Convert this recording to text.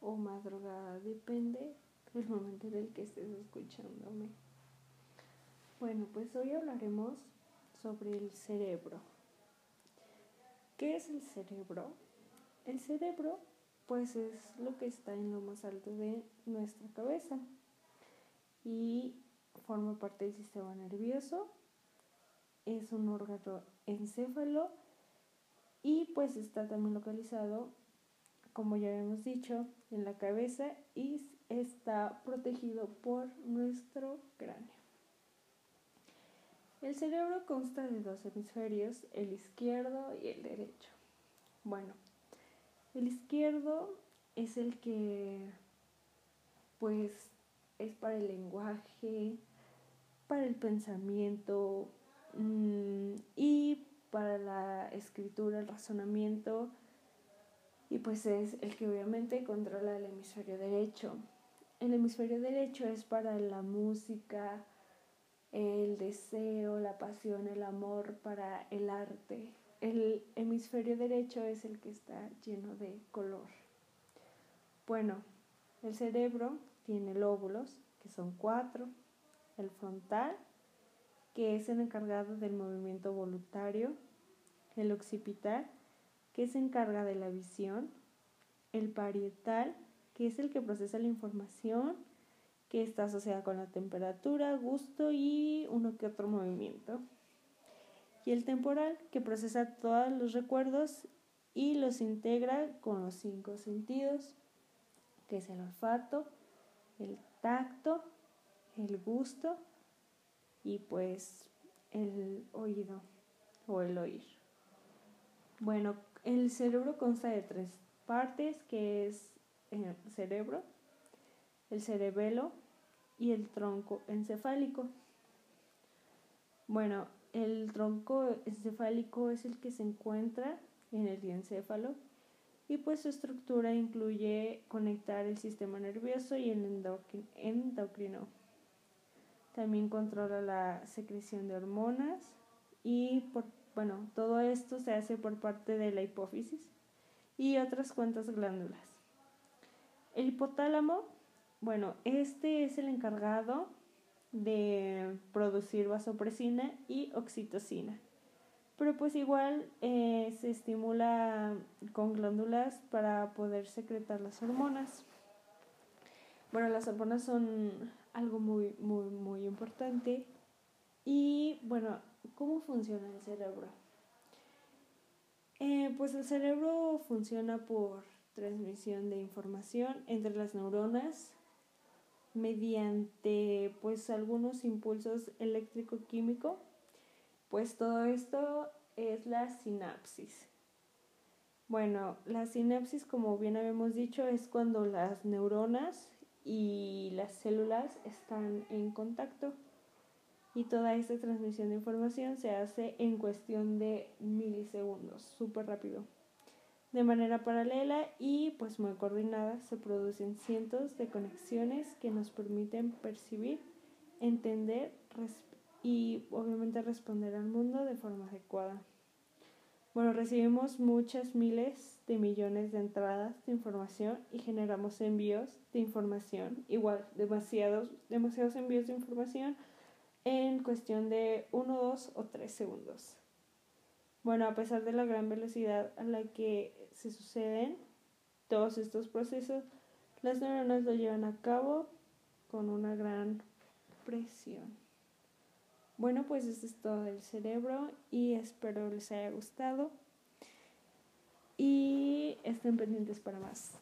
o madrugada, depende del momento en el que estés escuchándome. Bueno, pues hoy hablaremos sobre el cerebro. ¿Qué es el cerebro? El cerebro pues es lo que está en lo más alto de nuestra cabeza y forma parte del sistema nervioso. Es un órgano encéfalo y pues está también localizado, como ya hemos dicho, en la cabeza y está protegido por nuestro cráneo. El cerebro consta de dos hemisferios, el izquierdo y el derecho. Bueno, el izquierdo es el que pues es para el lenguaje, para el pensamiento mmm, y para la escritura, el razonamiento, y pues es el que obviamente controla el hemisferio derecho. El hemisferio derecho es para la música, el deseo, la pasión, el amor, para el arte. El hemisferio derecho es el que está lleno de color. Bueno, el cerebro tiene lóbulos, que son cuatro. El frontal, que es el encargado del movimiento voluntario, el occipital, que se encarga de la visión, el parietal, que es el que procesa la información, que está asociada con la temperatura, gusto y uno que otro movimiento. Y el temporal, que procesa todos los recuerdos y los integra con los cinco sentidos, que es el olfato, el tacto, el gusto y pues el oído o el oír. Bueno, el cerebro consta de tres partes, que es el cerebro, el cerebelo y el tronco encefálico. Bueno, el tronco encefálico es el que se encuentra en el encéfalo y pues su estructura incluye conectar el sistema nervioso y el endocrino. También controla la secreción de hormonas y por, bueno, todo esto se hace por parte de la hipófisis y otras cuantas glándulas. El hipotálamo, bueno, este es el encargado de producir vasopresina y oxitocina. Pero pues igual eh, se estimula con glándulas para poder secretar las hormonas. Bueno, las hormonas son algo muy, muy, muy importante. Y bueno, ¿cómo funciona el cerebro? Eh, pues el cerebro funciona por transmisión de información entre las neuronas mediante pues algunos impulsos eléctrico-químico. Pues todo esto es la sinapsis. Bueno, la sinapsis, como bien habíamos dicho, es cuando las neuronas y las células están en contacto. Y toda esta transmisión de información se hace en cuestión de milisegundos, súper rápido. De manera paralela y pues muy coordinada se producen cientos de conexiones que nos permiten percibir, entender y obviamente responder al mundo de forma adecuada. Bueno, recibimos muchas miles de millones de entradas de información y generamos envíos de información, igual, demasiados, demasiados envíos de información en cuestión de 1, 2 o 3 segundos. Bueno, a pesar de la gran velocidad a la que se suceden todos estos procesos, las neuronas lo llevan a cabo con una gran presión. Bueno, pues esto es todo del cerebro y espero les haya gustado y estén pendientes para más.